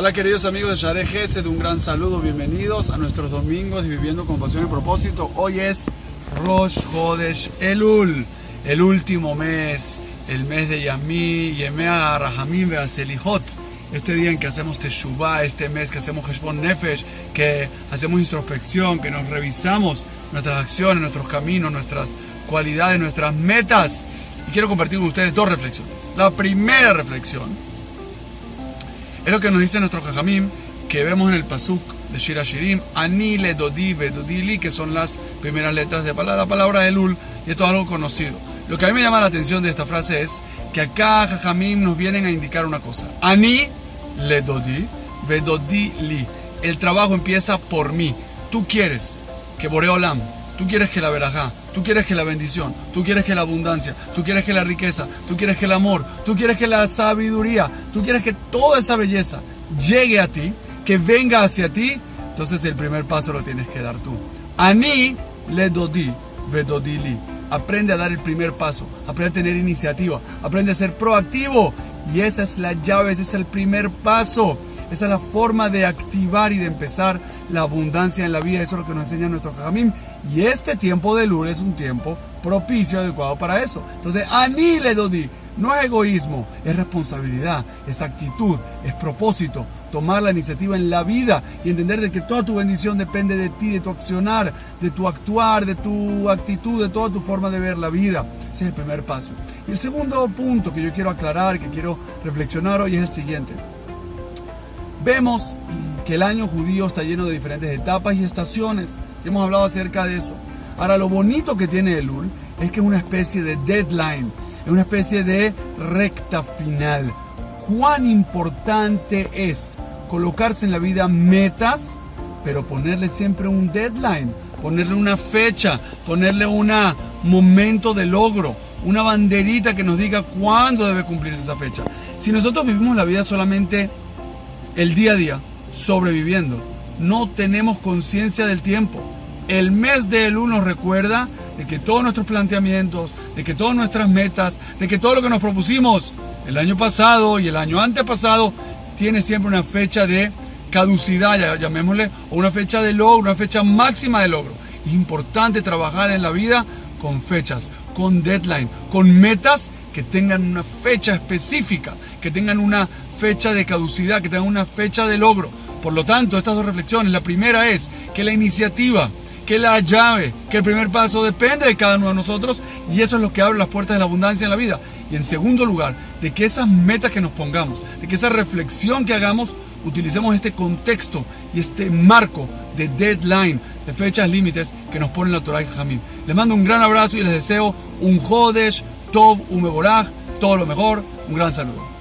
Hola queridos amigos de Share Gesed, un gran saludo, bienvenidos a nuestros domingos de Viviendo con Pasión y Propósito. Hoy es Rosh Chodesh Elul, el último mes, el mes de Yami, Yemea Rahamim Beaselijot. Este día en que hacemos Teshuvah, este mes que hacemos Heshbon Nefesh, que hacemos introspección, que nos revisamos nuestras acciones, nuestros caminos, nuestras cualidades, nuestras metas. Y quiero compartir con ustedes dos reflexiones. La primera reflexión es lo que nos dice nuestro Jajamim, que vemos en el Pasuk de Shira Shirim, Ani le dodi dodili, que son las primeras letras de la palabra Elul, y esto es algo conocido. Lo que a mí me llama la atención de esta frase es que acá Jajamim nos vienen a indicar una cosa. Ani le dodi li. El trabajo empieza por mí. Tú quieres que Boreolam Tú quieres que la verajá, tú quieres que la bendición, tú quieres que la abundancia, tú quieres que la riqueza, tú quieres que el amor, tú quieres que la sabiduría, tú quieres que toda esa belleza llegue a ti, que venga hacia ti, entonces el primer paso lo tienes que dar tú. Ani le dodi, vedodili. Aprende a dar el primer paso, aprende a tener iniciativa, aprende a ser proactivo. Y esa es la llave, ese es el primer paso. Esa es la forma de activar y de empezar la abundancia en la vida. Eso es lo que nos enseña nuestro Jajamim. Y este tiempo de Lul es un tiempo propicio, adecuado para eso. Entonces, Ani le dodi. No es egoísmo, es responsabilidad, es actitud, es propósito. Tomar la iniciativa en la vida y entender de que toda tu bendición depende de ti, de tu accionar, de tu actuar, de tu actitud, de toda tu forma de ver la vida. Ese es el primer paso. Y el segundo punto que yo quiero aclarar, que quiero reflexionar hoy es el siguiente. Vemos que el año judío está lleno de diferentes etapas y estaciones. Hemos hablado acerca de eso. Ahora, lo bonito que tiene Elul es que es una especie de deadline, es una especie de recta final. Cuán importante es colocarse en la vida metas, pero ponerle siempre un deadline, ponerle una fecha, ponerle un momento de logro, una banderita que nos diga cuándo debe cumplirse esa fecha. Si nosotros vivimos la vida solamente el día a día, sobreviviendo. No tenemos conciencia del tiempo. El mes de Elul nos recuerda de que todos nuestros planteamientos, de que todas nuestras metas, de que todo lo que nos propusimos el año pasado y el año antepasado tiene siempre una fecha de caducidad, llamémosle, o una fecha de logro, una fecha máxima de logro. Es importante trabajar en la vida con fechas, con deadline, con metas que tengan una fecha específica, que tengan una fecha de caducidad, que tengan una fecha de logro. Por lo tanto, estas dos reflexiones, la primera es que la iniciativa, que la llave, que el primer paso depende de cada uno de nosotros y eso es lo que abre las puertas de la abundancia en la vida. Y en segundo lugar, de que esas metas que nos pongamos, de que esa reflexión que hagamos, utilicemos este contexto y este marco de deadline, de fechas límites que nos pone la Torah y Jamim. Les mando un gran abrazo y les deseo un Jodesh, Tov, un Mevorach, todo lo mejor, un gran saludo.